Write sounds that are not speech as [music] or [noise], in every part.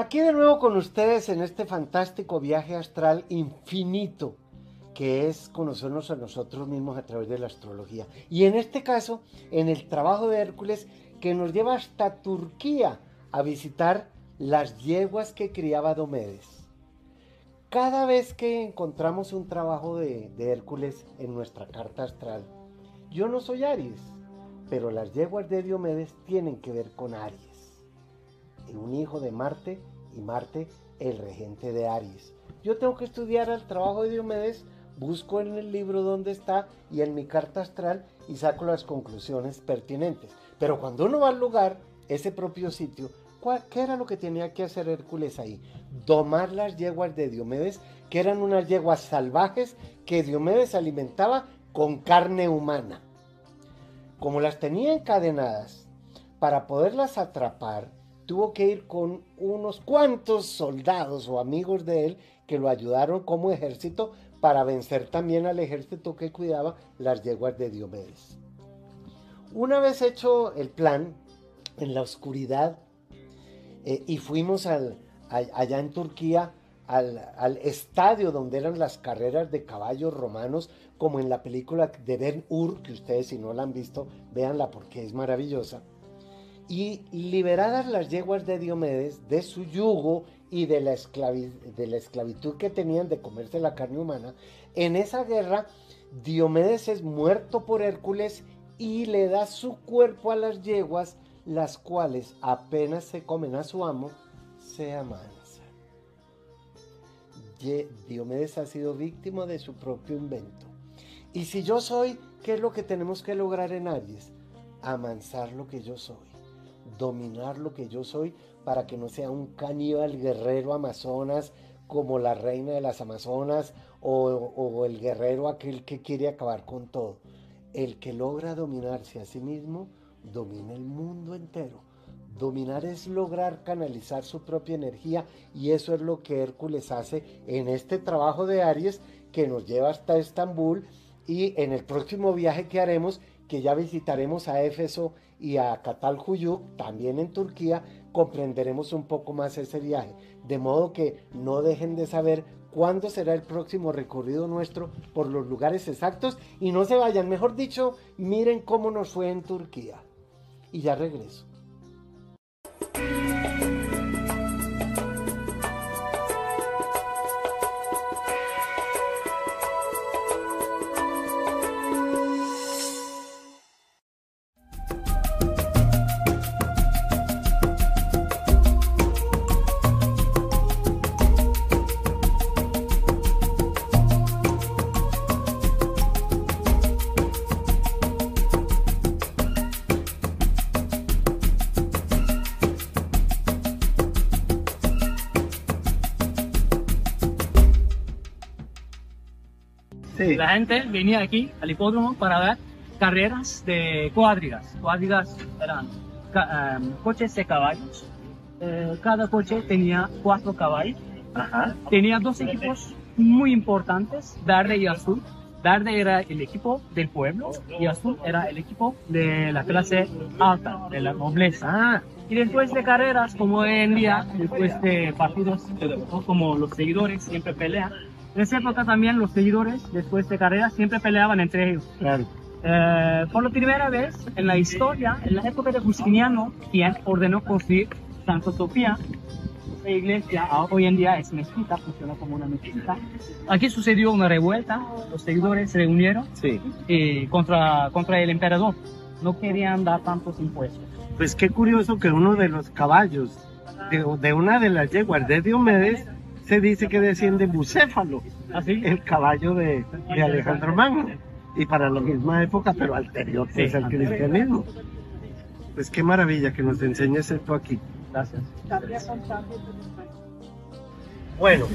Aquí de nuevo con ustedes en este fantástico viaje astral infinito que es conocernos a nosotros mismos a través de la astrología. Y en este caso, en el trabajo de Hércules que nos lleva hasta Turquía a visitar las yeguas que criaba Domedes. Cada vez que encontramos un trabajo de, de Hércules en nuestra carta astral, yo no soy Aries, pero las yeguas de Diomedes tienen que ver con Aries un hijo de Marte y Marte el regente de Aries. Yo tengo que estudiar el trabajo de Diomedes, busco en el libro donde está y en mi carta astral y saco las conclusiones pertinentes. Pero cuando uno va al lugar, ese propio sitio, ¿qué era lo que tenía que hacer Hércules ahí? Domar las yeguas de Diomedes, que eran unas yeguas salvajes que Diomedes alimentaba con carne humana. Como las tenía encadenadas, para poderlas atrapar, tuvo que ir con unos cuantos soldados o amigos de él que lo ayudaron como ejército para vencer también al ejército que cuidaba las yeguas de Diomedes. Una vez hecho el plan, en la oscuridad, eh, y fuimos allá en Turquía al, al, estadio donde eran las carreras de caballos romanos, como en la película de Ben Hur, que ustedes si no la han visto, véanla porque es maravillosa y liberadas las yeguas de Diomedes de su yugo y de la, esclavitud que tenían de comerse la carne humana, en esa guerra Diomedes es muerto por Hércules y le da su cuerpo a las yeguas, las cuales apenas se comen a su amo, se amansan. Diomedes ha sido víctima de su propio invento. Y si yo soy, ¿qué es lo que tenemos que lograr en Aries? Amansar lo que yo soy dominar lo que yo soy para que no sea un caníbal guerrero amazonas como la reina de las amazonas o, el guerrero aquel que quiere acabar con todo. El que logra dominarse a sí mismo, domina el mundo entero. Dominar es lograr canalizar su propia energía y eso es lo que Hércules hace en este trabajo de Aries que nos lleva hasta Estambul y en el próximo viaje que haremos, que ya visitaremos a Éfeso y a Catalhuyuk, también en Turquía, comprenderemos un poco más ese viaje. De modo que no dejen de saber cuándo será el próximo recorrido nuestro por los lugares exactos y no se vayan, mejor dicho, miren cómo nos fue en Turquía. Y ya regreso. La gente venía aquí al hipódromo para ver carreras de cuadrigas. Cuadrigas eran em, coches de caballos. Eh, cada coche tenía cuatro caballos. Tenía dos equipos muy importantes, verde y azul. Verde era el equipo del pueblo y azul era el equipo de la clase alta, de la nobleza. Ah. Y después de carreras, como hoy en día, después de partidos como los seguidores siempre pelean, en esa época también los seguidores, después de carrera, siempre peleaban entre ellos. Claro. Eh, por la primera vez en la historia, en la época de Justiniano, quien ordenó construir Santa Sofía, la iglesia hoy en día es mezquita, funciona como una mezquita. Aquí sucedió una revuelta, los seguidores se reunieron sí. y contra, contra el emperador. No querían dar tantos impuestos. Pues qué curioso que uno de los caballos de, de una de las yeguas de Diomedes se dice que desciende Bucéfalo, así el caballo de, de, Alejandro Magno. Y para la misma época, pero anterior sí, es el cristianismo. Pues qué maravilla que nos enseñes esto aquí. Gracias. Bueno,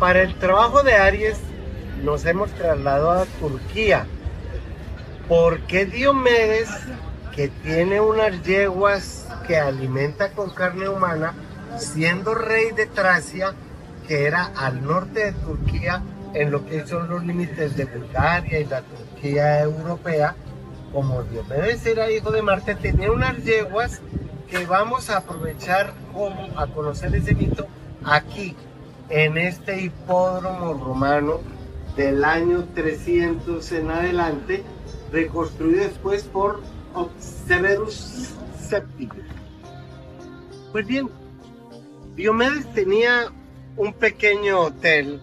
para el trabajo de Aries nos hemos trasladado a Turquía. Porque Diomedes, que tiene unas yeguas que alimenta con carne humana, siendo rey de Tracia, que era al norte de Turquía, en lo que son los límites de Bulgaria y la Turquía europea, como Diomedes era hijo de Marte, tenía unas yeguas que vamos a aprovechar como a conocer ese mito aquí, en este hipódromo romano del año 300 en adelante, reconstruido después por Severus VII. Pues bien, Diomedes tenía un pequeño hotel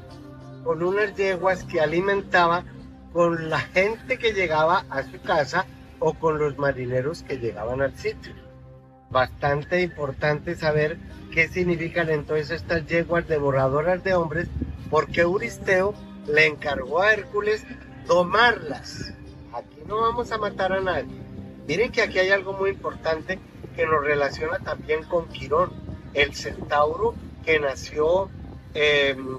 con unas yeguas que alimentaba con la gente que llegaba a su casa o con los marineros que llegaban al sitio. Bastante importante saber qué significan entonces estas yeguas devoradoras de hombres, porque Euristeo le encargó a Hércules tomarlas. Aquí no vamos a matar a nadie. Miren que aquí hay algo muy importante que nos relaciona también con Quirón, el centauro que nació em,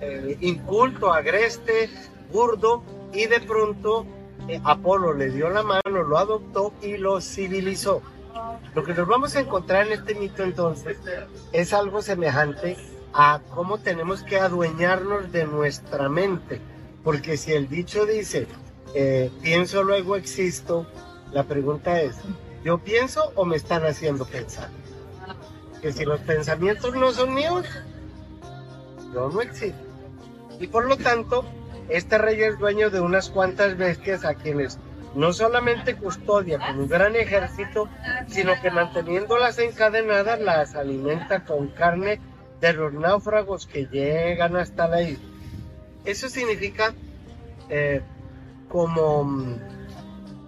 eh, inculto, agreste, burdo, y de pronto eh, Apolo le dio la mano, lo adoptó y lo civilizó. Lo que nos vamos a encontrar en este mito entonces es algo semejante a cómo tenemos que adueñarnos de nuestra mente. Porque si el dicho dice, eh, pienso luego existo, la pregunta es, ¿yo pienso o me están haciendo pensar? Que si los pensamientos no son míos, yo no existo. Y por lo tanto, este rey es dueño de unas cuantas bestias a quienes no solamente custodia con un gran ejército, sino que manteniéndolas encadenadas las alimenta con carne de los náufragos que llegan hasta la isla. Eso significa eh, como,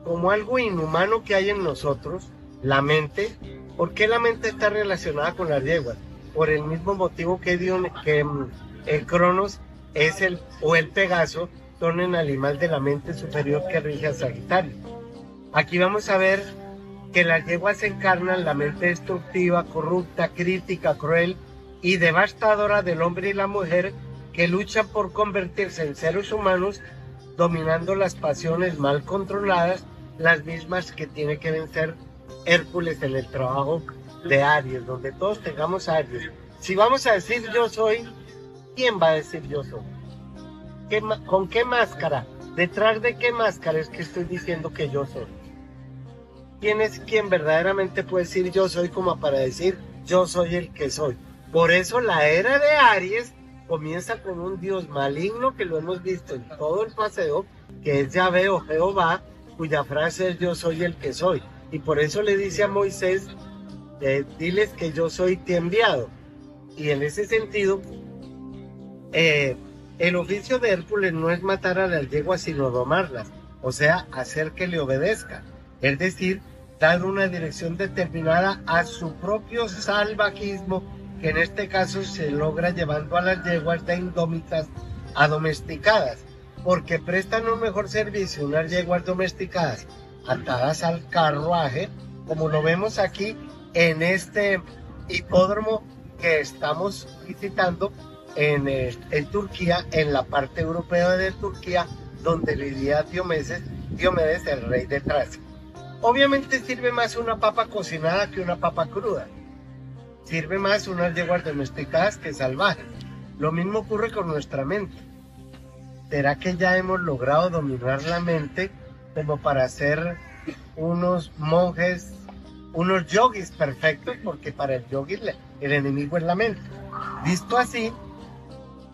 como algo inhumano que hay en nosotros, la mente. ¿Por qué la mente está relacionada con las yeguas? Por el mismo motivo que, dio, que mm, el Cronos es el, o el Pegaso son el animal de la mente superior que rige a Sagitario. Aquí vamos a ver que las yeguas encarnan la mente destructiva, corrupta, crítica, cruel y devastadora del hombre y la mujer que luchan por convertirse en seres humanos dominando las pasiones mal controladas, las mismas que tiene que vencer Hércules en el trabajo de Aries, donde todos tengamos Aries. Si vamos a decir yo soy, ¿quién va a decir yo soy? ¿Con qué máscara? ¿Detrás de qué máscara es que estoy diciendo que yo soy? ¿Quién es quien verdaderamente puede decir yo soy como para decir yo soy el que soy? Por eso la era de Aries comienza con un dios maligno que lo hemos visto en todo el paseo, que es Yahvé o Jehová, cuya frase es yo soy el que soy. Y por eso le dice a Moisés, diles que yo soy te enviado. Y en ese sentido, eh, el oficio de Hércules no es matar a las yeguas, sino domarlas, o sea, hacer que le obedezca. Es decir, dar una dirección determinada a su propio salvajismo que en este caso se logra llevando a las yeguas de indómitas a domesticadas, porque prestan un mejor servicio unas yeguas domesticadas atadas al carruaje, como lo vemos aquí en este hipódromo que estamos visitando en, eh, en Turquía, en la parte europea de Turquía, donde vivía Diomedes, Diomedes el rey de Tracia. Obviamente sirve más una papa cocinada que una papa cruda sirve más unas yeguas domesticadas que salvajes. Lo mismo ocurre con nuestra mente. ¿Será que ya hemos logrado dominar la mente como para ser unos monjes, unos yogis perfectos? Porque para el yogi el enemigo es la mente. Visto así,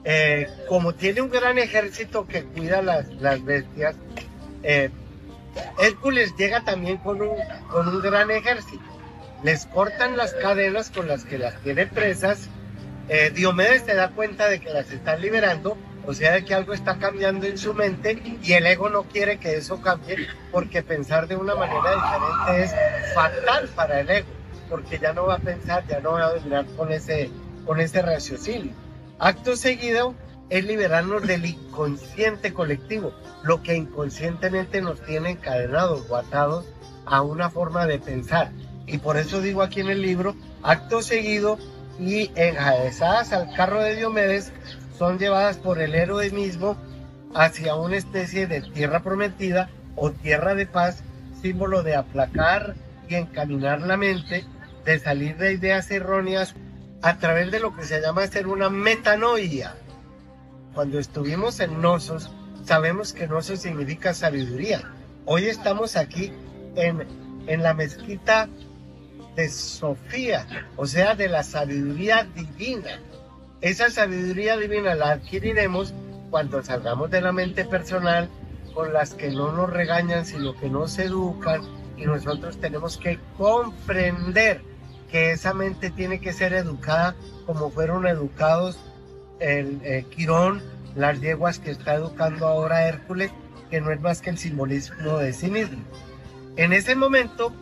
eh, como tiene un gran ejército que cuida las, las bestias, eh, Hércules llega también con un, con un gran ejército les cortan las cadenas con las que las tiene presas. Eh, Diomedes se da cuenta de que las están liberando, o sea, que algo está cambiando en su mente y el ego no quiere que eso cambie porque pensar de una manera diferente es fatal para el ego, porque ya no va a pensar, ya no va a dominar con ese, con ese raciocinio. Acto seguido es liberarnos del inconsciente colectivo, lo que inconscientemente nos tiene encadenados o atados a una forma de pensar y por eso digo aquí en el libro, acto seguido y enjaezadas al carro de Diomedes, son llevadas por el héroe mismo hacia una especie de tierra prometida o tierra de paz, símbolo de aplacar y encaminar la mente, de salir de ideas erróneas a través de lo que se llama ser una metanoia. Cuando estuvimos en Nosos, sabemos que Nosos significa sabiduría. Hoy estamos aquí en, en la mezquita de Sofía, o sea, de la sabiduría divina. Esa sabiduría divina la adquiriremos cuando salgamos de la mente personal con las que no nos regañan, sino que nos educan y nosotros tenemos que comprender que esa mente tiene que ser educada como fueron educados el eh, Quirón, las yeguas que está educando ahora Hércules, que no es más que el simbolismo de sí mismo. En ese momento,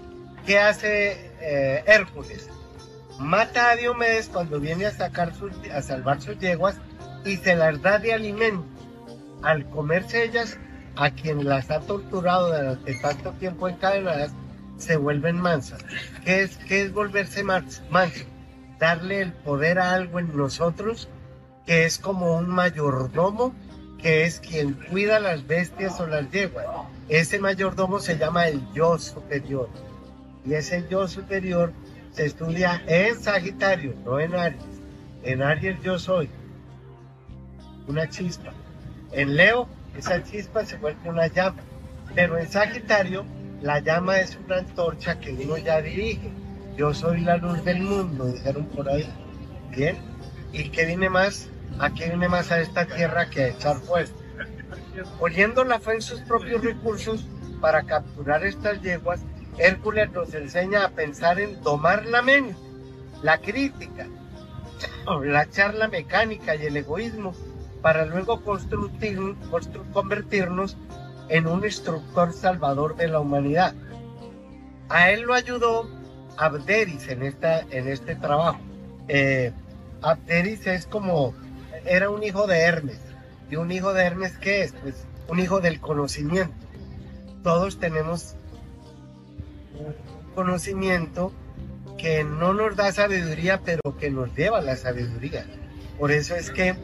¿qué hace eh, Hércules? Mata a Diomedes cuando viene a, sacar a salvar sus yeguas y se las da de alimento. Al comerse ellas, a quien las ha torturado durante tanto tiempo encadenadas, se vuelven mansas. ¿Qué es, qué es volverse manso? Darle el poder a algo en nosotros que es como un mayordomo, que es quien cuida las bestias o las yeguas. Ese mayordomo se llama el yo superior. Y ese yo superior se estudia en Sagitario, no en Aries. En Aries yo soy una chispa. En Leo, esa chispa se vuelve una llama. Pero en Sagitario, la llama es una antorcha que uno ya dirige. Yo soy la luz del mundo, dijeron por ahí. Bien. ¿Y qué viene más? ¿A qué viene más a esta tierra que a echar fuego? Poniendo la fe en sus propios recursos para capturar estas yeguas, Hércules nos enseña a pensar en domar la mente, la crítica, la charla mecánica y el egoísmo para luego convertirnos en un instructor salvador de la humanidad. A él lo ayudó Abderis en, esta, en este trabajo. Eh, Abderis es como, era un hijo de Hermes. ¿Y un hijo de Hermes qué es? Pues un hijo del conocimiento. Todos tenemos conocimiento que no nos da sabiduría, pero que nos lleva a la sabiduría. Por eso es que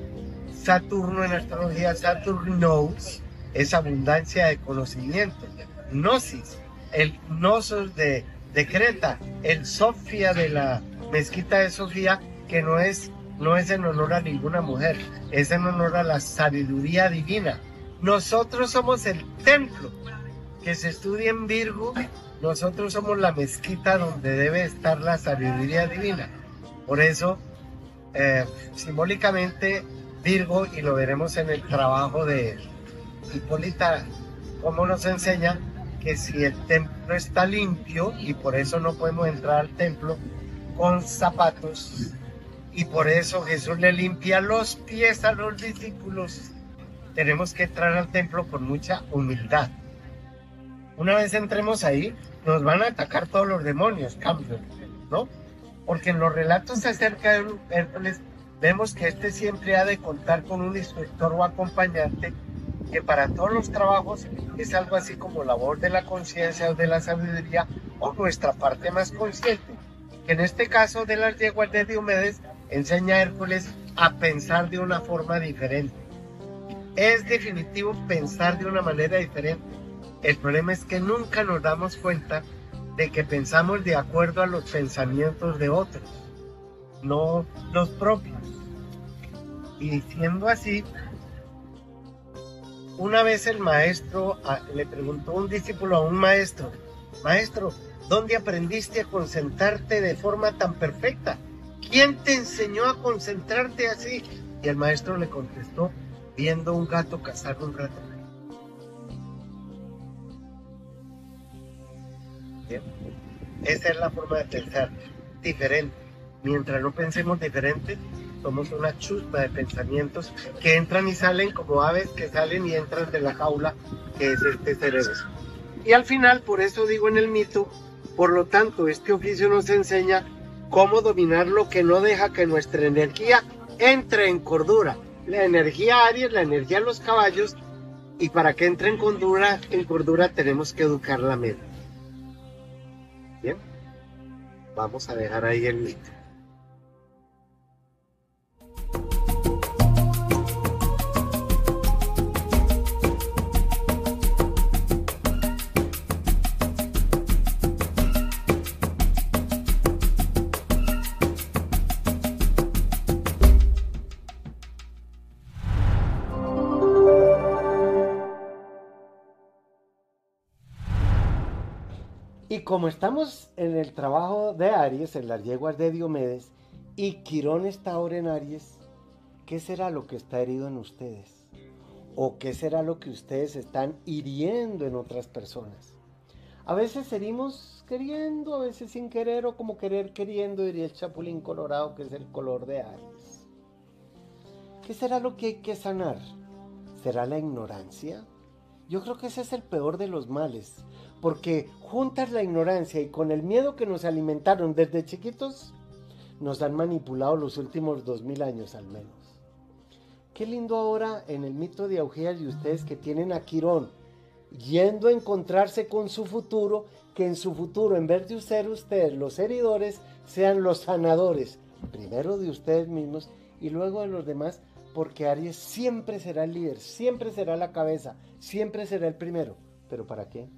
Saturno en astrología, Saturn knows, es abundancia de conocimiento. Gnosis, el gnosos de, de Creta, el Sofía de la mezquita de Sofía, que no es, no es en honor a ninguna mujer, es en honor a la sabiduría divina. Nosotros somos el templo que se estudia en Virgo, nosotros somos la mezquita donde debe estar la sabiduría divina. Por eso, eh, simbólicamente, Virgo, y lo veremos en el trabajo de Hipólita, como nos enseña que si el templo está limpio, y por eso no podemos entrar al templo con zapatos, y por eso Jesús le limpia los pies a los discípulos, tenemos que entrar al templo con mucha humildad. Una vez entremos ahí, nos van a atacar todos los demonios, cambio, ¿no? Porque en los relatos acerca de Hércules vemos que este siempre ha de contar con un instructor o acompañante que para todos los trabajos es algo así como labor de la conciencia o de la sabiduría o nuestra parte más consciente. Que en este caso de las yeguas de Diomedes enseña a Hércules a pensar de una forma diferente. Es definitivo pensar de una manera diferente. El problema es que nunca nos damos cuenta de que pensamos de acuerdo a los pensamientos de otros, no los propios. Y diciendo así, una vez el maestro le preguntó a un discípulo a un maestro, maestro, ¿dónde aprendiste a concentrarte de forma tan perfecta? ¿Quién te enseñó a concentrarte así? Y el maestro le contestó, viendo un gato cazar un rato. Esa es la forma de pensar diferente. Mientras no pensemos diferente, somos una chusma de pensamientos que entran y salen como aves que salen y entran de la jaula que es este cerebro. Y al final, por eso digo en el mito, por lo tanto, este oficio nos enseña cómo dominar lo que no deja que nuestra energía entre en cordura. La energía Aries, la energía de los caballos, y para que entre en cordura, en cordura tenemos que educar la mente. Bien, vamos a dejar ahí el mito. Como estamos en el trabajo de Aries, en las yeguas de Diomedes, y Quirón está ahora en Aries, ¿qué será lo que está herido en ustedes? ¿O qué será lo que ustedes están hiriendo en otras personas? A veces herimos queriendo, a veces sin querer, o como querer queriendo, diría el Chapulín Colorado, que es el color de Aries. ¿Qué será lo que hay que sanar? ¿Será la ignorancia? Yo creo que ese es el peor de los males, porque juntas la ignorancia y con el miedo que nos alimentaron desde chiquitos, nos han manipulado los últimos dos mil años al menos. Qué lindo ahora en el mito de Augea y ustedes que tienen a Quirón yendo a encontrarse con su futuro, que en su futuro, en vez de ser ustedes los heridores, sean los sanadores, primero de ustedes mismos y luego de los demás, porque Aries siempre será el líder, siempre será la cabeza, siempre será el primero. ¿Pero para qué?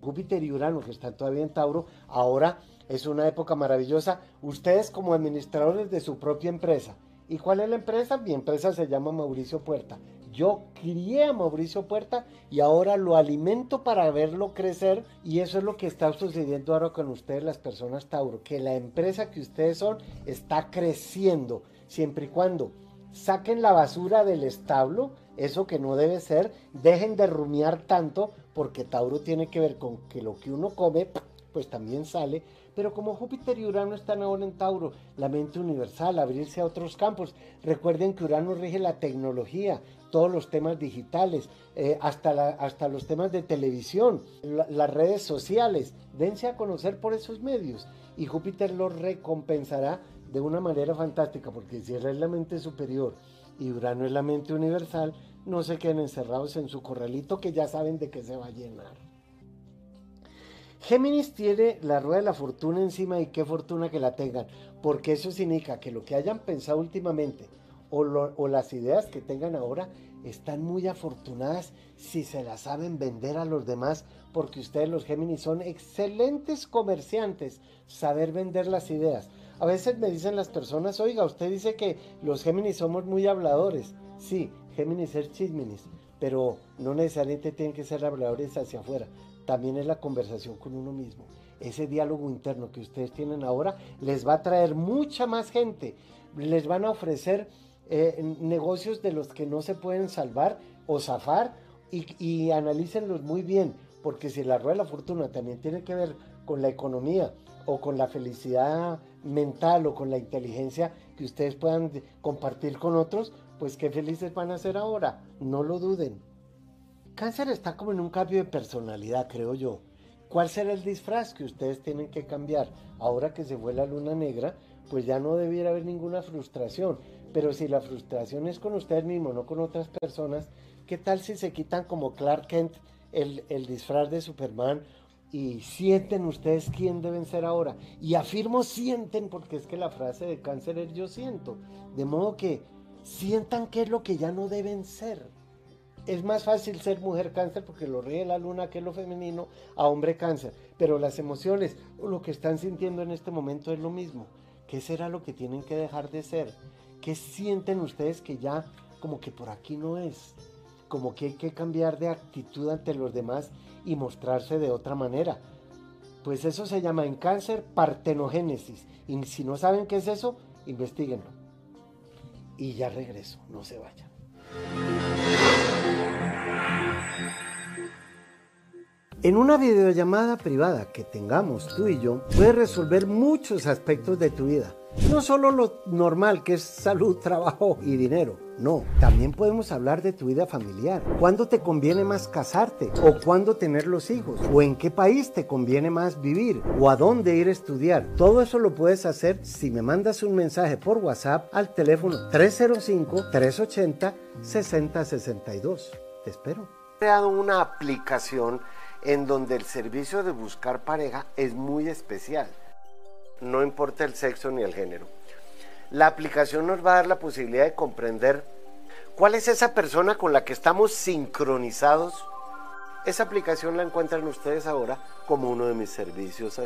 Júpiter y Urano, que están todavía en Tauro, ahora es una época maravillosa. Ustedes como administradores de su propia empresa. ¿Y cuál es la empresa? Mi empresa se llama Mauricio Puerta. Yo crié a Mauricio Puerta y ahora lo alimento para verlo crecer y eso es lo que está sucediendo ahora con ustedes las personas Tauro, que la empresa que ustedes son está creciendo siempre y cuando saquen la basura del establo, eso que no debe ser, dejen de rumiar tanto porque Tauro tiene que ver con que lo que uno come pues también sale, pero como Júpiter y Urano están ahora en Tauro, la mente universal, abrirse a otros campos. Recuerden que Urano rige la tecnología, todos los temas digitales, eh, hasta, hasta los temas de televisión, las redes sociales. Dense a conocer por esos medios y Júpiter los recompensará de una manera fantástica, porque si él es la mente superior y Urano es la mente universal, no se queden encerrados en su corralito que ya saben de qué se va a llenar. Géminis tiene la rueda de la fortuna encima y qué fortuna que la tengan, porque eso significa que lo que hayan pensado últimamente o, o, las ideas que tengan ahora están muy afortunadas si se las saben vender a los demás, porque ustedes los Géminis son excelentes comerciantes, saber vender las ideas. A veces me dicen las personas, oiga, usted dice que los Géminis somos muy habladores. Sí, Géminis es chisminis, pero no necesariamente tienen que ser habladores hacia afuera también es la conversación con uno mismo. Ese diálogo interno que ustedes tienen ahora les va a traer mucha más gente. Les van a ofrecer eh, negocios de los que no se pueden salvar o zafar y, y analícenlos muy bien, porque si la rueda de la fortuna también tiene que ver con la economía o con la felicidad mental o con la inteligencia que ustedes puedan compartir con otros, pues qué felices van a ser ahora, no lo duden. Cáncer está como en un cambio de personalidad, creo yo. ¿Cuál será el disfraz que ustedes tienen que cambiar? Ahora que se fue la luna negra, pues ya no debiera haber ninguna frustración. Pero si la frustración es con ustedes mismos, no con otras personas, ¿qué tal si se quitan como Clark Kent el, el disfraz de Superman y sienten ustedes quién deben ser ahora? Y afirmo sienten porque es que la frase de cáncer es yo siento. De modo que sientan qué es lo que ya no deben ser es más fácil ser mujer cáncer porque lo ríe la luna, que es lo femenino, a hombre cáncer. Pero las emociones, lo que están sintiendo en este momento es lo mismo. ¿Qué será lo que tienen que dejar de ser? ¿Qué sienten ustedes que ya como que por aquí no es? Como que hay que cambiar de actitud ante los demás y mostrarse de otra manera. Pues eso se llama en cáncer partenogénesis. Y si no saben qué es eso, investiguenlo. Y ya regreso, no se vayan. En una videollamada privada que tengamos tú y yo, puedes resolver muchos aspectos de tu vida. No solo lo normal que es salud, [laughs] trabajo y dinero. No, también podemos hablar de tu vida familiar. ¿Cuándo te conviene más casarte? ¿O cuándo tener los hijos? ¿O en qué país te conviene más vivir? ¿O a dónde ir a estudiar? Todo eso lo puedes hacer si me mandas un mensaje por WhatsApp al teléfono 305-380-6062. Te espero. He creado una aplicación en donde el servicio de buscar pareja es muy especial. No importa el sexo ni el género. La aplicación nos va a dar la posibilidad de comprender cuál es esa persona con la que estamos sincronizados. Esa aplicación la encuentran ustedes ahora como uno de mis servicios.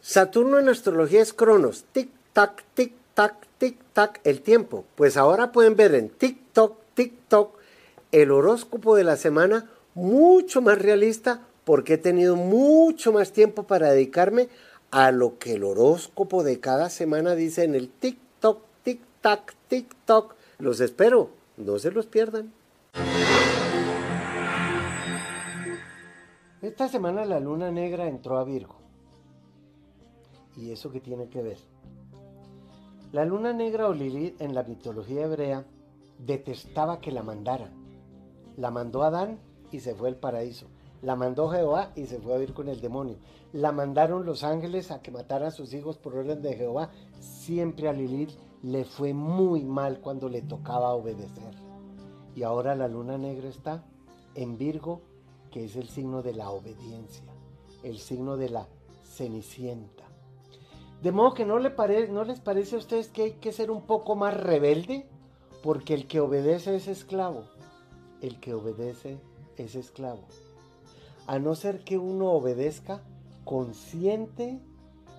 Saturno en astrología es Cronos, tic tac, tic tac, tic tac, el tiempo. Pues ahora pueden ver en TikTok, TikTok, el horóscopo de la semana mucho más realista porque he tenido mucho más tiempo para dedicarme a lo que el horóscopo de cada semana dice en el TikTok, tic-tac, TikTok. Los espero, no se los pierdan. Esta semana la luna negra entró a Virgo. ¿Y eso qué tiene que ver? La luna negra o Lilith en la mitología hebrea detestaba que la mandaran. La mandó Adán y se fue al paraíso. La mandó Jehová y se fue a vivir con el demonio. La mandaron los ángeles a que mataran a sus hijos por orden de Jehová. Siempre a Lilith le fue muy mal cuando le tocaba obedecer. Y ahora la luna negra está en Virgo, que es el signo de la obediencia, el signo de la cenicienta. De modo que no, no les parece a ustedes que hay que ser un poco más rebelde, porque el que obedece es esclavo. El que obedece es esclavo. A no ser que uno obedezca consciente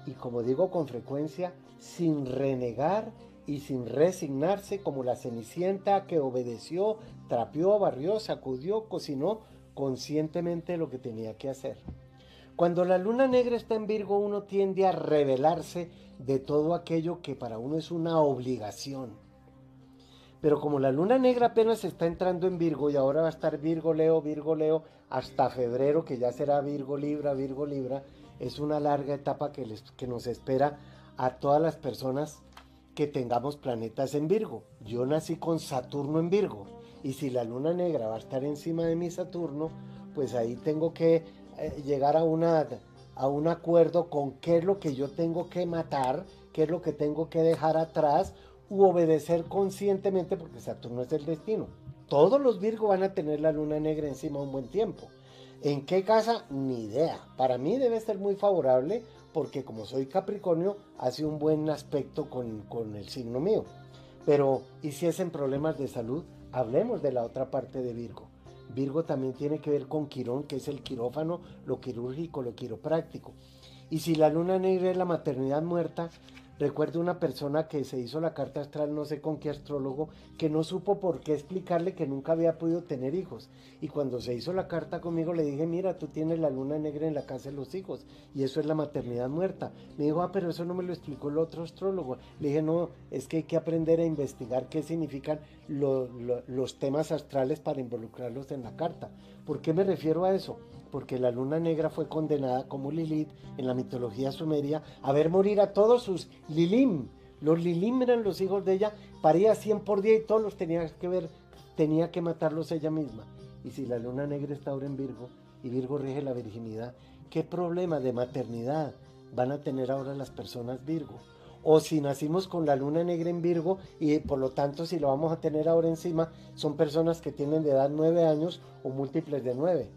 y como digo con frecuencia, sin renegar y sin resignarse como la cenicienta que obedeció, trapeó, barrió, sacudió, cocinó conscientemente lo que tenía que hacer. Cuando la luna negra está en Virgo, uno tiende a rebelarse de todo aquello que para uno es una obligación. Pero como la luna negra apenas está entrando en Virgo y ahora va a estar Virgo Leo, Virgo Leo hasta febrero, que ya será Virgo Libra, Virgo Libra, es una larga etapa que, que nos espera a todas las personas que tengamos planetas en Virgo. Yo nací con Saturno en Virgo y si la luna negra va a estar encima de mi Saturno, pues ahí tengo que eh, llegar a, una, a un acuerdo con qué es lo que yo tengo que matar, qué es lo que tengo que dejar atrás u obedecer conscientemente porque Saturno es el destino. Todos los Virgo van a tener la luna negra encima un buen tiempo. ¿En qué casa? Ni idea. Para mí debe ser muy favorable porque como soy Capricornio, hace un buen aspecto con, con el signo mío. Pero, ¿y si es en problemas de salud? Hablemos de la otra parte de Virgo. Virgo también tiene que ver con Quirón, que es el quirófano, lo quirúrgico, lo quiropráctico. Y si la luna negra es la maternidad muerta, Recuerdo una persona que se hizo la carta astral, no sé con qué astrólogo, que no supo por qué explicarle que nunca había podido tener hijos. Y cuando se hizo la carta conmigo le dije, mira, tú tienes la luna negra en la casa de los hijos y eso es la maternidad muerta. Me dijo, ah, pero eso no me lo explicó el otro astrólogo. Le dije, no, es que hay que aprender a investigar qué significan los temas astrales para involucrarlos en la carta. ¿Por qué me refiero a eso? porque la luna negra fue condenada como Lilith en la mitología sumeria a ver morir a todos sus Lilim. Los Lilim eran los hijos de ella, paría 100 por día y todos los tenía que ver, tenía que matarlos ella misma. Y si la luna negra está ahora en Virgo y Virgo rige la virginidad, ¿qué problema de maternidad van a tener ahora las personas Virgo? O si nacimos con la luna negra en Virgo y por lo tanto si lo vamos a tener ahora encima, son personas que tienen de edad 9 años o múltiples de 9.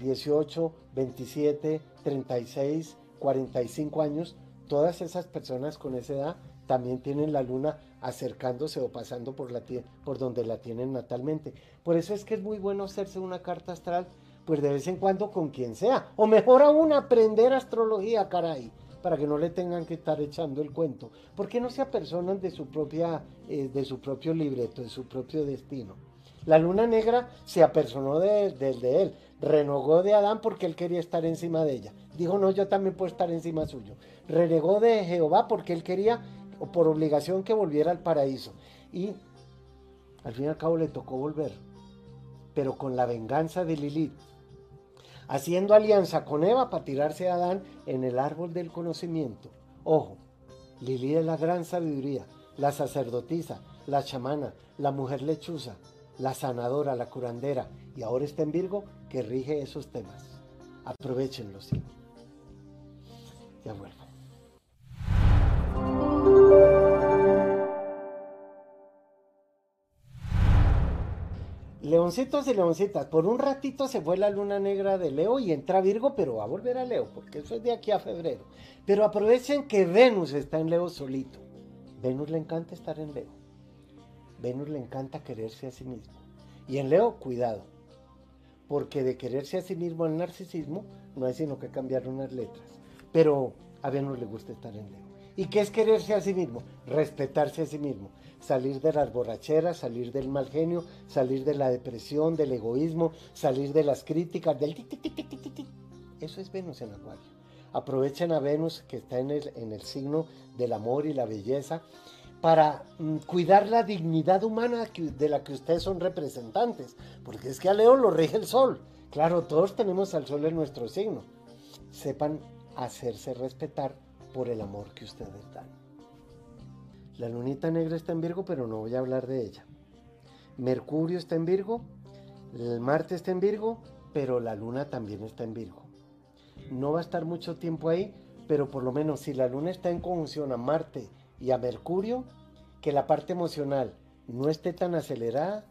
18, 27, 36, 45 años, todas esas personas con esa edad también tienen la luna acercándose o pasando por, la, por donde la tienen natalmente. Por eso es que es muy bueno hacerse una carta astral, pues de vez en cuando con quien sea. O mejor aún aprender astrología, caray, para que no le tengan que estar echando el cuento. Porque no se apersonan de su, propia, eh, de su propio libreto, de su propio destino. La luna negra se apersonó de, él, renegó de Adán porque él quería estar encima de ella. Dijo, no, yo también puedo estar encima suyo. Renegó de Jehová porque él quería, por obligación, que volviera al paraíso. Y al fin y al cabo le tocó volver, pero con la venganza de Lilith, haciendo alianza con Eva para tirarse a Adán en el árbol del conocimiento. Ojo, Lilith es la gran sabiduría, la sacerdotisa, la chamana, la mujer lechuza, la sanadora, la curandera, y ahora está en Virgo, que rige esos temas. Aprovechenlos, sí. Ya vuelvo. Leoncitos y leoncitas, por un ratito se fue la luna negra de Leo y entra Virgo, pero va a volver a Leo, porque eso es de aquí a febrero. Pero aprovechen que Venus está en Leo solito. Venus le encanta estar en Leo. Venus le encanta quererse a sí mismo. Y en Leo, cuidado, porque de quererse a sí mismo al narcisismo no hay sino que cambiar unas letras. Pero a Venus le gusta estar en Leo. ¿Y qué es quererse a sí mismo? Respetarse a sí mismo. Salir de las borracheras, salir del mal genio, salir de la depresión, del egoísmo, salir de las críticas, del Eso es Venus en Acuario. Aprovechen a Venus que está en el, en el signo del amor y la belleza para mm, cuidar la dignidad humana de la que ustedes son representantes, porque es que a Leo lo rige el sol. Claro, todos tenemos al sol en nuestro signo. Sepan hacerse respetar por el amor que ustedes dan. La lunita negra está en Virgo, pero no voy a hablar de ella. Mercurio está en Virgo, el Marte está en Virgo, pero la luna también está en Virgo. No va a estar mucho tiempo ahí, pero por lo menos si la luna está en conjunción a Marte y a Mercurio, que la parte emocional no esté tan acelerada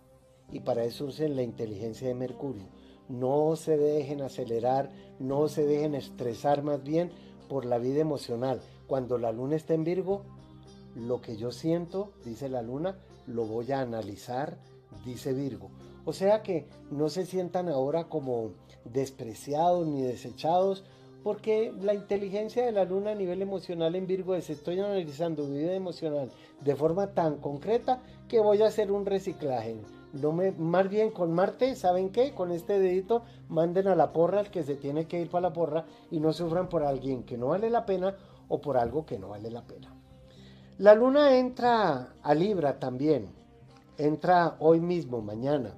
y para eso usen la inteligencia de Mercurio. No se dejen acelerar, no se dejen estresar más bien por la vida emocional. Cuando la luna está en Virgo, lo que yo siento, dice la luna, lo voy a analizar, dice Virgo. O sea que no se sientan ahora como despreciados ni desechados, porque la inteligencia de la luna a nivel emocional en Virgo es estoy analizando mi vida emocional de forma tan concreta que voy a hacer un reciclaje. No me, más bien con Marte, ¿saben qué? Con este dedito manden a la porra al que se tiene que ir para la porra y no sufran por alguien que no vale la pena o por algo que no vale la pena. La luna entra a Libra también. Entra hoy mismo, mañana.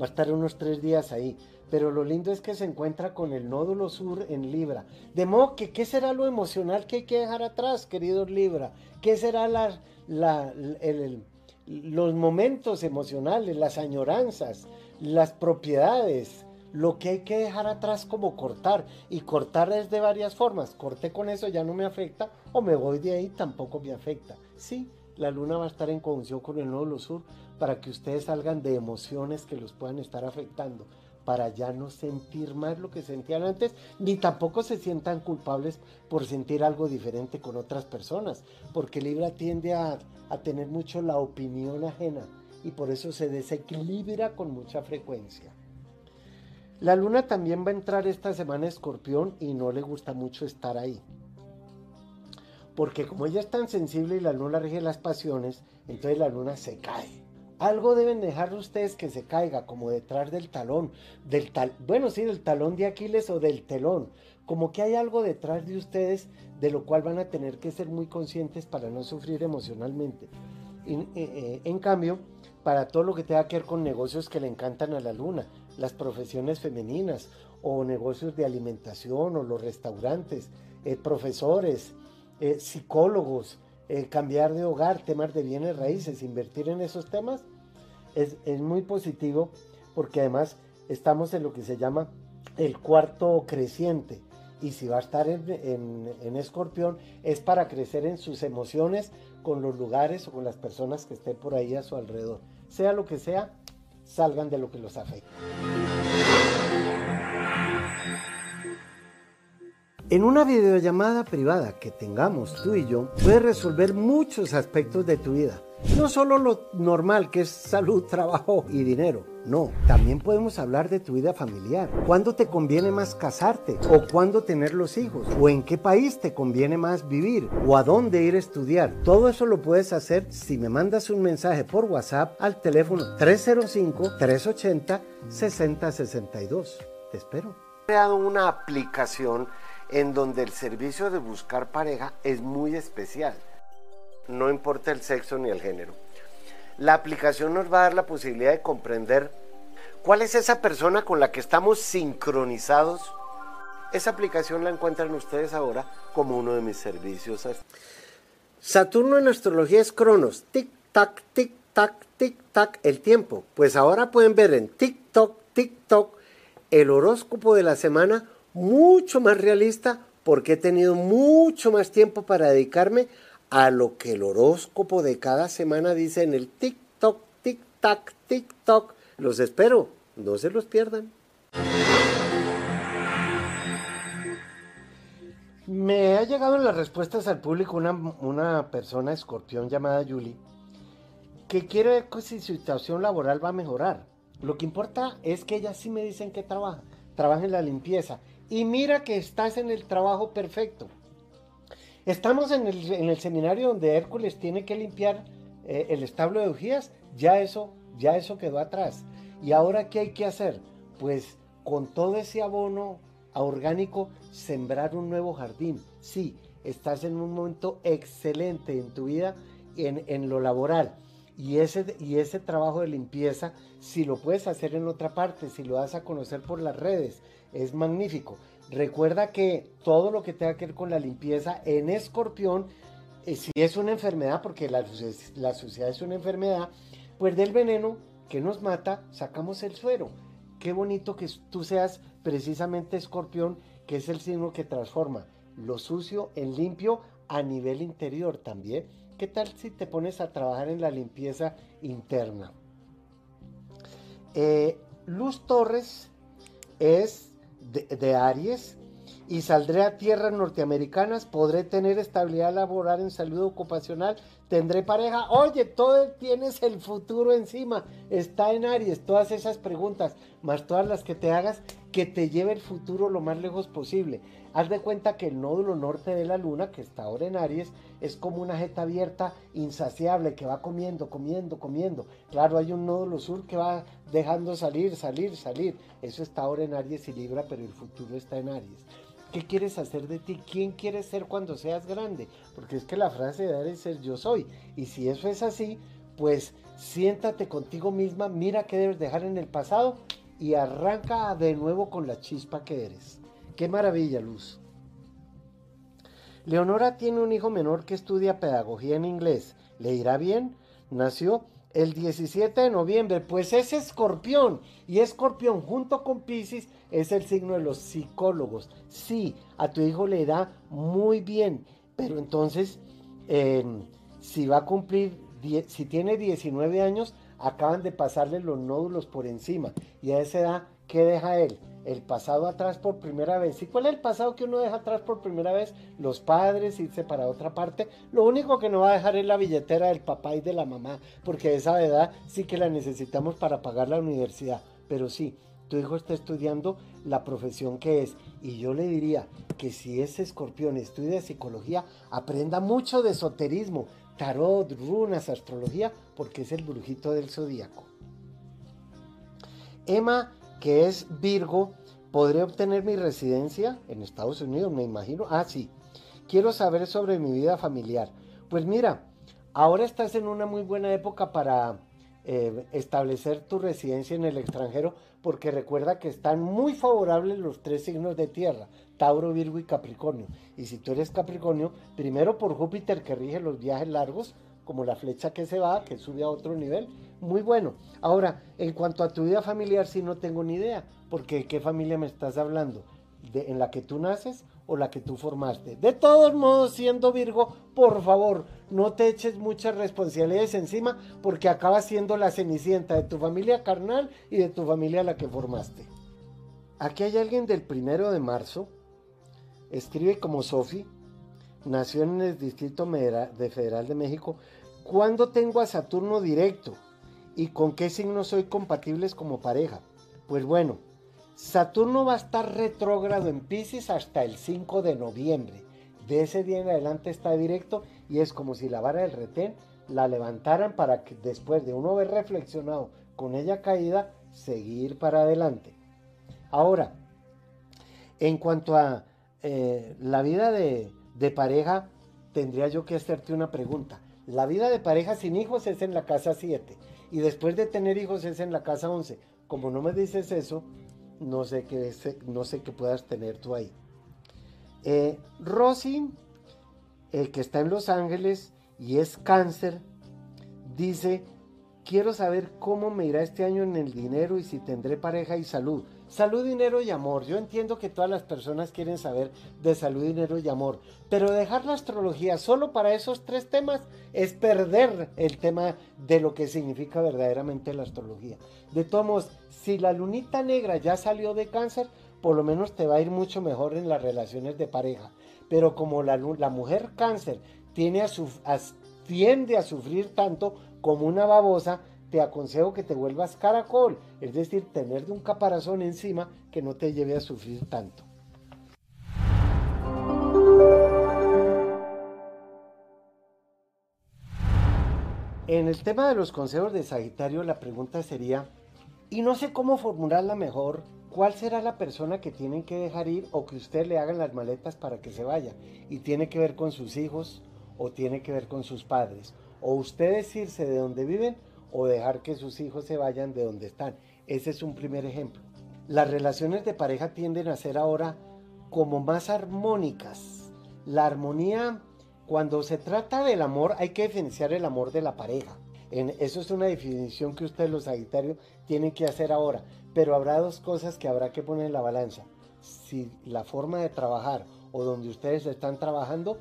Va a estar unos tres días ahí. Pero lo lindo es que se encuentra con el nódulo sur en Libra. De modo que, ¿qué será lo emocional que hay que dejar atrás, queridos Libra? ¿Qué será la, los momentos emocionales, las añoranzas, las propiedades? Lo que hay que dejar atrás como cortar. Y cortar es de varias formas. Corté con eso, ya no me afecta, o me voy de ahí, tampoco me afecta. Sí, la luna va a estar en conjunción con el nódulo sur para que ustedes salgan de emociones que los puedan estar afectando, para ya no sentir más lo que sentían antes, ni tampoco se sientan culpables por sentir algo diferente con otras personas, porque Libra tiende a, a tener mucho la opinión ajena y por eso se desequilibra con mucha frecuencia. La luna también va a entrar esta semana Escorpión y no le gusta mucho estar ahí. Porque como ella es tan sensible y la luna rige las pasiones, entonces la luna se cae. Algo deben dejar ustedes que se caiga, como detrás del talón, del tal, bueno, sí, del talón de Aquiles o del telón. Como que hay algo detrás de ustedes de lo cual van a tener que ser muy conscientes para no sufrir emocionalmente. Eh, eh, en cambio, para todo lo que tenga que ver con negocios que le encantan a la luna, las profesiones femeninas o negocios de alimentación o los restaurantes, eh, profesores, eh, psicólogos, eh, cambiar de hogar, temas de bienes raíces, invertir en esos temas, es, muy positivo porque además estamos en lo que se llama el cuarto creciente. Y si va a estar en, en escorpión, es para crecer en sus emociones con los lugares o con las personas que estén por ahí a su alrededor. Sea lo que sea, salgan de lo que los afecta. En una videollamada privada que tengamos tú y yo, puedes resolver muchos aspectos de tu vida. No solo lo normal que es salud, [laughs] trabajo y dinero. No, también podemos hablar de tu vida familiar. ¿Cuándo te conviene más casarte? ¿O cuándo tener los hijos? ¿O en qué país te conviene más vivir? ¿O a dónde ir a estudiar? Todo eso lo puedes hacer si me mandas un mensaje por WhatsApp al teléfono 305-380-6062. Te espero. He creado una aplicación en donde el servicio de buscar pareja es muy especial. No importa el sexo ni el género. La aplicación nos va a dar la posibilidad de comprender cuál es esa persona con la que estamos sincronizados. Esa aplicación la encuentran ustedes ahora como uno de mis servicios. Saturno en astrología es Cronos. Tic, tac, tic, tac, tic, tac, el tiempo. Pues ahora pueden ver en TikTok, TikTok, el horóscopo de la semana mucho más realista porque he tenido mucho más tiempo para dedicarme a lo que el horóscopo de cada semana dice en el TikTok, tic-tac, TikTok. Los espero, no se los pierdan. Me ha llegado en las respuestas al público una, una persona escorpión llamada Julie que quiere ver si su situación laboral va a mejorar. Lo que importa es que ella sí me dicen que trabaja. Trabaja en la limpieza y mira que estás en el trabajo perfecto. Estamos en el, seminario donde Hércules tiene que limpiar eh, el establo de bujías, ya eso, ya eso quedó atrás. ¿Y ahora qué hay que hacer? Pues con todo ese abono orgánico, sembrar un nuevo jardín. Sí, estás en un momento excelente en tu vida, en, en lo laboral. Y ese, y ese trabajo de limpieza, si lo puedes hacer en otra parte, si lo das a conocer por las redes, es magnífico. Recuerda que todo lo que tenga que ver con la limpieza en escorpión, eh, si es una enfermedad, porque la, la suciedad es una enfermedad, pues del veneno que nos mata, sacamos el suero. Qué bonito que tú seas precisamente escorpión, que es el signo que transforma lo sucio en limpio a nivel interior también. ¿Qué tal si te pones a trabajar en la limpieza interna? Eh, Luz Torres es de, Aries y saldré a tierras norteamericanas, podré tener estabilidad laboral en salud ocupacional, tendré pareja. Oye, todo tienes el futuro encima, está en Aries, todas esas preguntas, más todas las que te hagas, que te lleve el futuro lo más lejos posible. Haz de cuenta que el nódulo norte de la luna, que está ahora en Aries, es como una jeta abierta, insaciable, que va comiendo, comiendo, comiendo. Claro, hay un nódulo sur que va dejando salir, salir, salir. Eso está ahora en Aries y Libra, pero el futuro está en Aries. ¿Qué quieres hacer de ti? ¿Quién quieres ser cuando seas grande? Porque es que la frase de Aries es yo soy. Y si eso es así, pues siéntate contigo misma, mira qué debes dejar en el pasado y arranca de nuevo con la chispa que eres. Qué maravilla, Luz. Leonora tiene un hijo menor que estudia pedagogía en inglés. ¿Le irá bien? Nació el 17 de noviembre, pues es escorpión y escorpión junto con Pisces es el signo de los psicólogos. Sí, a tu hijo le irá muy bien, pero entonces em, si va a cumplir, si tiene 19 años, acaban de pasarle los nódulos por encima y a esa edad, ¿qué deja él? el pasado atrás por primera vez. ¿Y cuál es el pasado que uno deja atrás por primera vez? Los padres, irse para otra parte. Lo único que no va a dejar es la billetera del papá y de la mamá, porque esa edad sí que la necesitamos para pagar la universidad. Pero sí, tu hijo está estudiando la profesión que es. Y yo le diría que si es escorpión, estudia psicología, aprenda mucho de esoterismo, tarot, runas, astrología, porque es el brujito del zodíaco. Emma que es Virgo, ¿podré obtener mi residencia en Estados Unidos? Me imagino. Ah, sí. Quiero saber sobre mi vida familiar. Pues mira, ahora estás en una muy buena época para eh, establecer tu residencia en el extranjero, porque recuerda que están muy favorables los tres signos de tierra, Tauro, Virgo y Capricornio. Y si tú eres Capricornio, primero por Júpiter que rige los viajes largos, como la flecha que se va, que sube a otro nivel, muy bueno. Ahora, en cuanto a tu vida familiar, sí no tengo ni idea, porque ¿qué familia me estás hablando? ¿De, ¿En la que tú naces o la que tú formaste? De todos modos, siendo Virgo, por favor, no te eches muchas responsabilidades encima, porque acabas siendo la cenicienta de tu familia carnal y de tu familia la que formaste. Aquí hay alguien del primero de marzo, escribe como Sofi, nació en el Distrito de Federal de México, ¿cuándo tengo a Saturno directo? ¿Y con qué signos soy compatibles como pareja? Pues bueno, Saturno va a estar retrógrado en Pisces hasta el 5 de noviembre. De ese día en adelante está directo y es como si la vara del retén la levantaran para que después de uno haber reflexionado con ella caída, seguir para adelante. Ahora, en cuanto a eh, la vida de, de pareja, tendría yo que hacerte una pregunta. La vida de pareja sin hijos es en la casa 7 y después de tener hijos es en la casa 11. Como no me dices eso, no sé qué, no sé qué puedas tener tú ahí. Eh, Rosy, el que está en Los Ángeles y es cáncer, dice, quiero saber cómo me irá este año en el dinero y si tendré pareja y salud. Salud, dinero y amor. Yo entiendo que todas las personas quieren saber de salud, dinero y amor, pero dejar la astrología solo para esos tres temas es perder el tema de lo que significa verdaderamente la astrología. De todos modos, si la lunita negra ya salió de cáncer, por lo menos te va a ir mucho mejor en las relaciones de pareja. Pero como la, mujer cáncer tiene a su, tiende a sufrir tanto como una babosa, te aconsejo que te vuelvas caracol, es decir, tener de un caparazón encima que no te lleve a sufrir tanto. En el tema de los consejos de Sagitario, la pregunta sería, y no sé cómo formularla mejor, ¿cuál será la persona que tienen que dejar ir o que usted le hagan las maletas para que se vaya? Y tiene que ver con sus hijos o tiene que ver con sus padres. O ustedes irse de donde viven o dejar que sus hijos se vayan de donde están. Ese es un primer ejemplo. Las relaciones de pareja tienden a ser ahora como más armónicas. La armonía cuando se trata del amor hay que diferenciar el amor de la pareja. En, eso es una definición que ustedes los Sagitarios tienen que hacer ahora. Pero habrá dos cosas que habrá que poner en la balanza. Si la forma de trabajar o donde ustedes están trabajando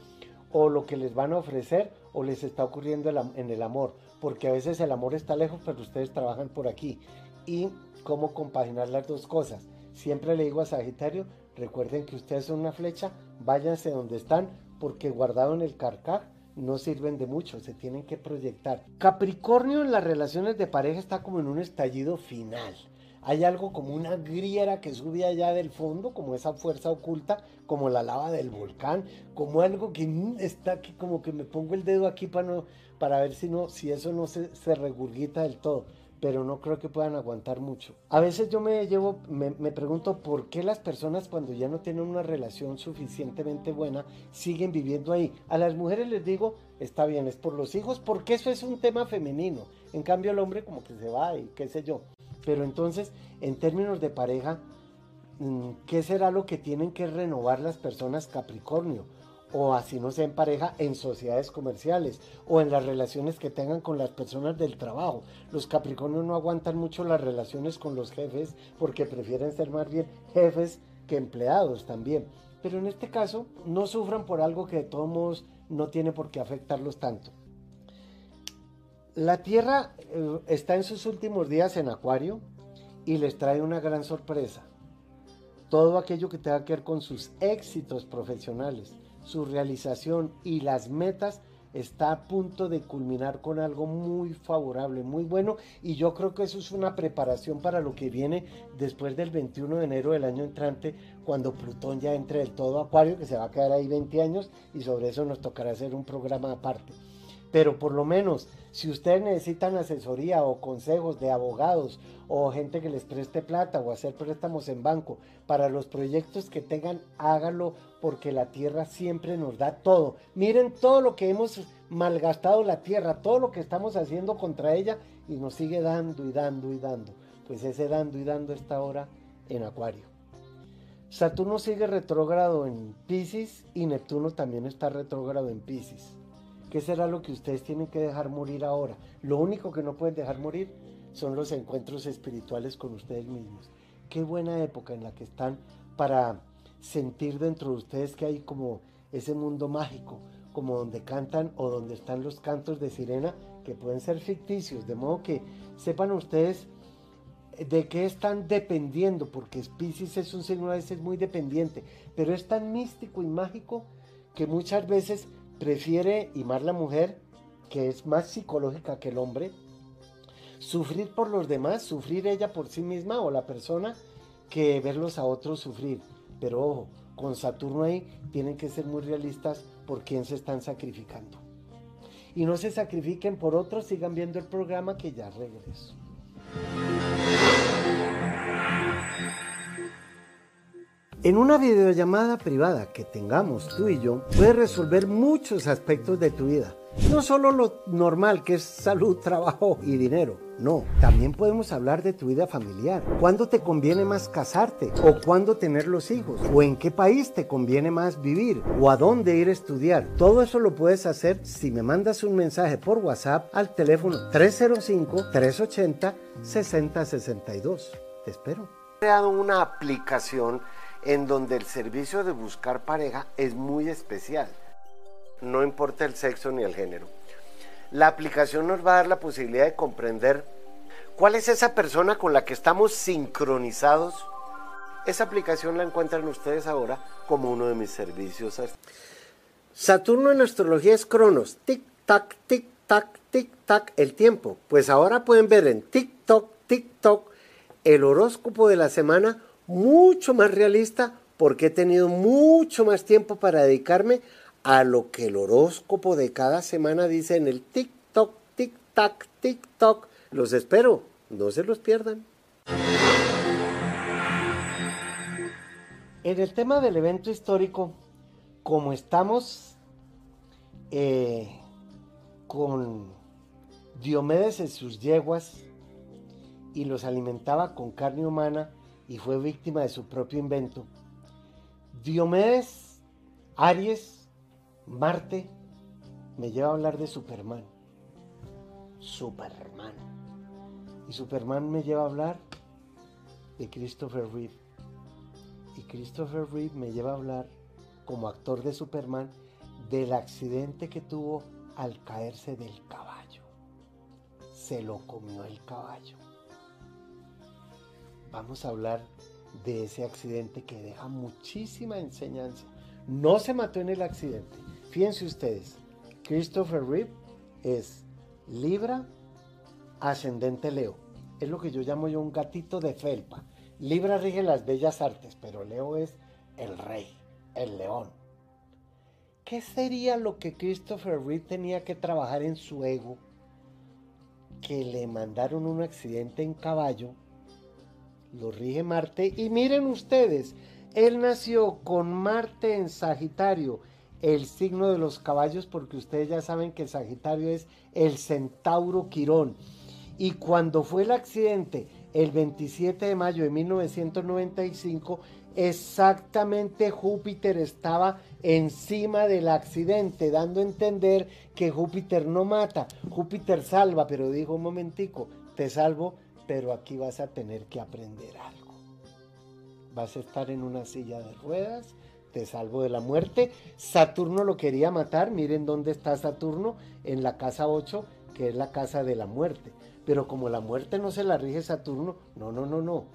o lo que les van a ofrecer o les está ocurriendo en el amor. Porque a veces el amor está lejos pero ustedes trabajan por aquí. Y cómo compaginar las dos cosas. Siempre le digo a Sagitario, recuerden que ustedes son una flecha, váyanse donde están porque guardado en el carcaj no sirven de mucho, se tienen que proyectar. Capricornio en las relaciones de pareja está como en un estallido final. Hay algo como una griera que sube allá del fondo, como esa fuerza oculta, como la lava del volcán, como algo que está aquí, como que me pongo el dedo aquí para, no, para ver si, no, si eso no se, se regurgita del todo pero no creo que puedan aguantar mucho. A veces yo me llevo, me, pregunto por qué las personas cuando ya no tienen una relación suficientemente buena siguen viviendo ahí. A las mujeres les digo, está bien, es por los hijos, porque eso es un tema femenino. En cambio el hombre como que se va y qué sé yo. Pero entonces, en términos de pareja, mm, ¿qué será lo que tienen que renovar las personas Capricornio? O así no sea en pareja, en sociedades comerciales o en las relaciones que tengan con las personas del trabajo. Los Capricornios no aguantan mucho las relaciones con los jefes porque prefieren ser más bien jefes que empleados también. Pero en este caso no sufran por algo que de todos modos no tiene por qué afectarlos tanto. La Tierra eh, está en sus últimos días en Acuario y les trae una gran sorpresa. Todo aquello que tenga que ver con sus éxitos profesionales, su realización y las metas está a punto de culminar con algo muy favorable, muy bueno y yo creo que eso es una preparación para lo que viene después del 21 de enero del año entrante cuando Plutón ya entre del todo Acuario que se va a quedar ahí 20 años y sobre eso nos tocará hacer un programa aparte. Pero por lo menos, si ustedes necesitan asesoría o consejos de abogados o gente que les preste plata o hacer préstamos en banco para los proyectos que tengan, háganlo porque la tierra siempre nos da todo. Miren todo lo que hemos malgastado la tierra, todo lo que estamos haciendo contra ella y nos sigue dando y dando y dando. Pues ese dando y dando está ahora en Acuario. Saturno sigue retrógrado en Pisces y Neptuno también está retrógrado en Pisces. ¿Qué será lo que ustedes tienen que dejar morir ahora? Lo único que no pueden dejar morir son los encuentros espirituales con ustedes mismos. Qué buena época en la que están para sentir dentro de ustedes que hay como ese mundo mágico, como donde cantan o donde están los cantos de sirena que pueden ser ficticios, de modo que sepan ustedes de qué están dependiendo, porque Pisces es un signo a veces muy dependiente, pero es tan místico y mágico que muchas veces prefiere, y más la mujer, que es más psicológica que el hombre, sufrir por los demás, sufrir ella por sí misma o la persona, que verlos a otros sufrir. Pero ojo, con Saturno ahí tienen que ser muy realistas por quién se están sacrificando. Y no se sacrifiquen por otros, sigan viendo el programa que ya regreso. En una videollamada privada que tengamos tú y yo, puedes resolver muchos aspectos de tu vida. No solo lo normal que es salud, trabajo y dinero. No, también podemos hablar de tu vida familiar. ¿Cuándo te conviene más casarte? ¿O cuándo tener los hijos? ¿O en qué país te conviene más vivir? ¿O a dónde ir a estudiar? Todo eso lo puedes hacer si me mandas un mensaje por WhatsApp al teléfono 305-380-6062. Te espero. He creado una aplicación en donde el servicio de buscar pareja es muy especial. No importa el sexo ni el género. La aplicación nos va a dar la posibilidad de comprender cuál es esa persona con la que estamos sincronizados. Esa aplicación la encuentran ustedes ahora como uno de mis servicios. Saturno en astrología es Cronos, tic tac, tic tac, tic tac, el tiempo. Pues ahora pueden ver en TikTok, TikTok, el horóscopo de la semana mucho más realista porque he tenido mucho más tiempo para dedicarme a lo que el horóscopo de cada semana dice en el TikTok, TikTok tac, tic, toc. Los espero, no se los pierdan. En el tema del evento histórico, como estamos eh, con Diomedes en sus yeguas y los alimentaba con carne humana y fue víctima de su propio invento, Diomedes, Aries, Marte, me lleva a hablar de Superman. Superman. Y Superman me lleva a hablar de Christopher Reeve. Y Christopher Reeve me lleva a hablar, como actor de Superman, del accidente que tuvo al caerse del caballo. Se lo comió el caballo. Vamos a hablar de ese accidente que deja muchísima enseñanza. No se mató en el accidente. Fíjense ustedes, Christopher Reeve es Libra, ascendente Leo. Es lo que yo llamo yo un gatito de felpa. Libra rige las bellas artes, pero Leo es el rey, el león. ¿Qué sería lo que Christopher Reeve tenía que trabajar en su ego? Que le mandaron un accidente en caballo, lo rige Marte, y miren ustedes, él nació con Marte en Sagitario, el signo de los caballos, porque ustedes ya saben que Sagitario es el centauro Quirón. Y cuando fue el accidente, el 27 de mayo de 1995, exactamente Júpiter estaba encima del accidente, dando a entender que Júpiter no mata, Júpiter salva, pero dijo un momentico, te salvo, pero aquí vas a tener que aprender algo. Vas a estar en una silla de ruedas, te salvo de la muerte. Saturno lo quería matar, miren dónde está Saturno, en la casa 8, que es la casa de la muerte. Pero como la muerte no se la rige Saturno, no, no, no, no.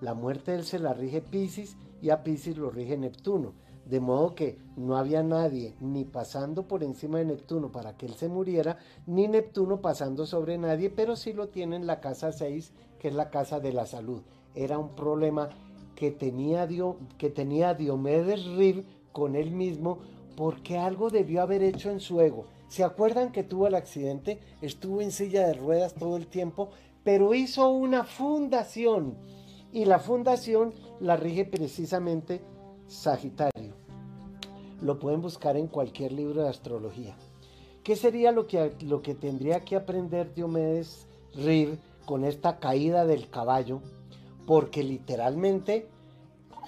La muerte él se la rige Pisces y a Pisces lo rige Neptuno. De modo que no había nadie ni pasando por encima de Neptuno para que él se muriera, ni Neptuno pasando sobre nadie, pero sí lo tiene en la casa 6, que es la casa de la salud. Era un problema que tenía, que tenía Diomedes Riv con él mismo porque algo debió haber hecho en su ego. ¿Se acuerdan que tuvo el accidente? Estuvo en silla de ruedas todo el tiempo, pero hizo una fundación y la fundación la rige precisamente Sagitario. Lo pueden buscar en cualquier libro de astrología. ¿Qué sería lo que, lo que tendría que aprender Diomedes Riv con esta caída del caballo? Porque literalmente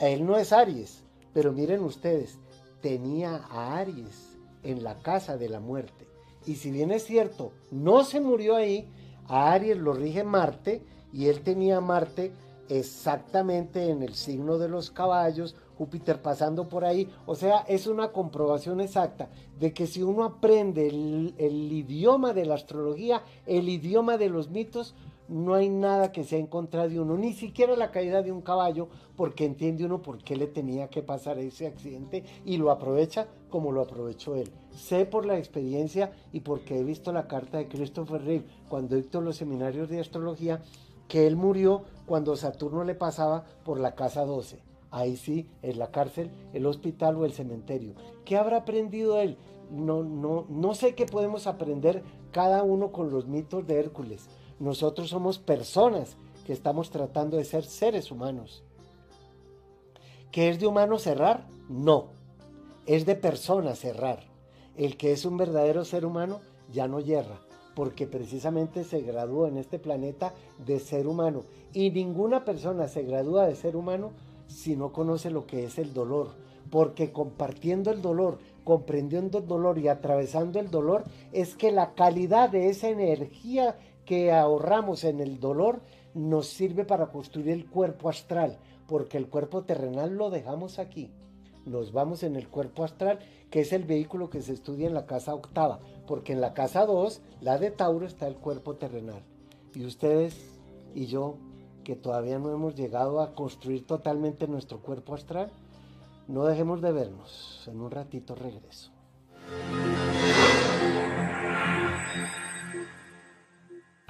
él no es Aries, pero miren ustedes, tenía a Aries en la casa de la muerte. Y si bien es cierto, no se murió ahí, a Aries lo rige Marte y él tenía a Marte exactamente en el signo de los caballos, Júpiter pasando por ahí. O sea, es una comprobación exacta de que si uno aprende el, idioma de la astrología, el idioma de los mitos, no hay nada que sea en contra de uno, ni siquiera la caída de un caballo, porque entiende uno por qué le tenía que pasar ese accidente y lo aprovecha como lo aprovechó él. Sé por la experiencia y porque he visto la carta de Christopher Reeve cuando dictó los seminarios de astrología, que él murió cuando Saturno le pasaba por la casa 12. Ahí sí, en la cárcel, el hospital o el cementerio. ¿Qué habrá aprendido él? No, no, no sé qué podemos aprender cada uno con los mitos de Hércules nosotros somos personas que estamos tratando de ser seres humanos. ¿Qué es de humano cerrar? No. Es de persona cerrar. El que es un verdadero ser humano ya no yerra, porque precisamente se graduó en este planeta de ser humano. Y ninguna persona se gradúa de ser humano si no conoce lo que es el dolor, porque compartiendo el dolor, comprendiendo el dolor y atravesando el dolor, es que la calidad de esa energía que ahorramos en el dolor nos sirve para construir el cuerpo astral, porque el cuerpo terrenal lo dejamos aquí. Nos vamos en el cuerpo astral, que es el vehículo que se estudia en la casa octava, porque en la casa 2, la de Tauro, está el cuerpo terrenal. Y ustedes y yo, que todavía no hemos llegado a construir totalmente nuestro cuerpo astral, no dejemos de vernos. En un ratito regreso.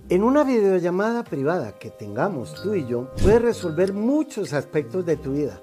En una videollamada privada que tengamos tú y yo, puedes resolver muchos aspectos de tu vida.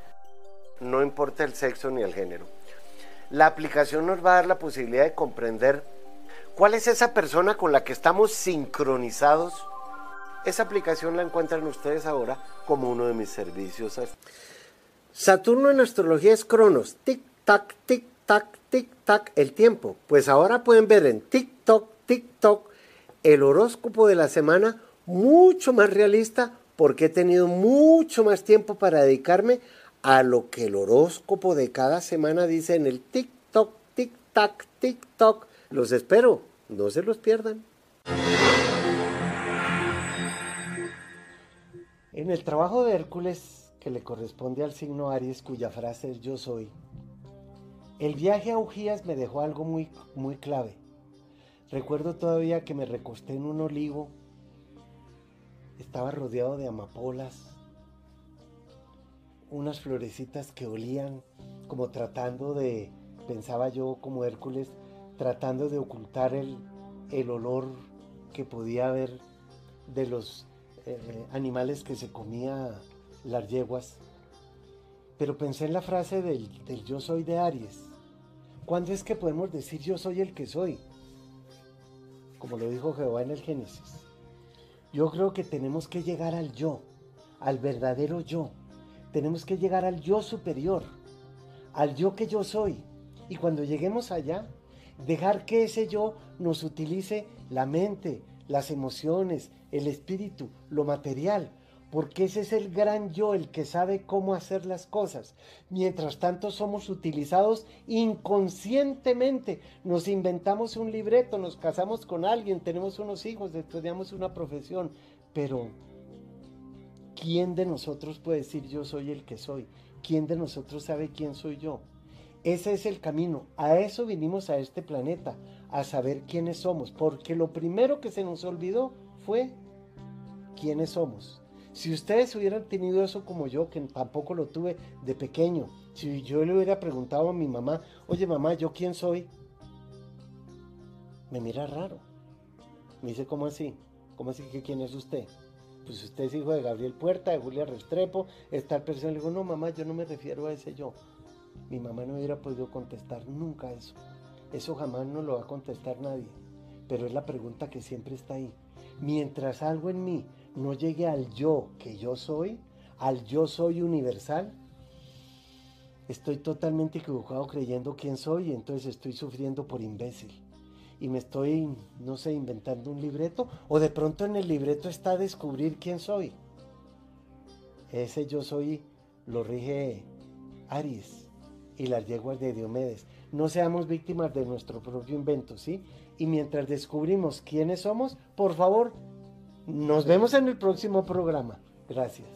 No importa el sexo ni el género. La aplicación nos va a dar la posibilidad de comprender cuál es esa persona con la que estamos sincronizados. Esa aplicación la encuentran ustedes ahora como uno de mis servicios. Saturno en astrología es Cronos, tic tac, tic tac, tic tac, el tiempo. Pues ahora pueden ver en TikTok, TikTok, el horóscopo de la semana mucho más realista porque he tenido mucho más tiempo para dedicarme a lo que el horóscopo de cada semana dice en el TikTok, tic-tac, TikTok. Los espero, no se los pierdan. En el trabajo de Hércules, que le corresponde al signo Aries, cuya frase es yo soy, el viaje a Ujías me dejó algo muy, muy clave. Recuerdo todavía que me recosté en un olivo estaba rodeado de amapolas, unas florecitas que olían como tratando de, pensaba yo como Hércules, tratando de ocultar el, olor que podía haber de los eh, animales que se comía las yeguas. Pero pensé en la frase del, del yo soy de Aries. ¿Cuándo es que podemos decir yo soy el que soy? Como lo dijo Jehová en el Génesis. Yo creo que tenemos que llegar al yo, al verdadero yo. Tenemos que llegar al yo superior, al yo que yo soy. Y cuando lleguemos allá, dejar que ese yo nos utilice la mente, las emociones, el espíritu, lo material, porque ese es el gran yo, el que sabe cómo hacer las cosas. Mientras tanto somos utilizados inconscientemente. Nos inventamos un libreto, nos casamos con alguien, tenemos unos hijos, estudiamos una profesión, pero ¿quién de nosotros puede decir yo soy el que soy? ¿Quién de nosotros sabe quién soy yo? Ese es el camino. A eso vinimos a este planeta, a saber quiénes somos, porque lo primero que se nos olvidó fue quiénes somos. Si ustedes hubieran tenido eso como yo, que tampoco lo tuve de pequeño, si yo le hubiera preguntado a mi mamá, oye mamá, ¿yo quién soy? Me mira raro. Me dice, ¿cómo así? ¿Cómo así que quién es usted? Pues usted es hijo de Gabriel Puerta, de Julia Restrepo, esta persona. Le digo, no mamá, yo no me refiero a ese yo. Mi mamá no hubiera podido contestar nunca eso. Eso jamás no lo va a contestar nadie. Pero es la pregunta que siempre está ahí. Mientras algo en mí no llegue al yo que yo soy, al yo soy universal, estoy totalmente equivocado creyendo quién soy y entonces estoy sufriendo por imbécil. Y me estoy, no sé, inventando un libreto o de pronto en el libreto está descubrir quién soy. Ese yo soy lo rige Aries y las yeguas de Diomedes. No seamos víctimas de nuestro propio invento, ¿sí? Y mientras descubrimos quiénes somos, por favor, nos vemos en el próximo programa. Gracias.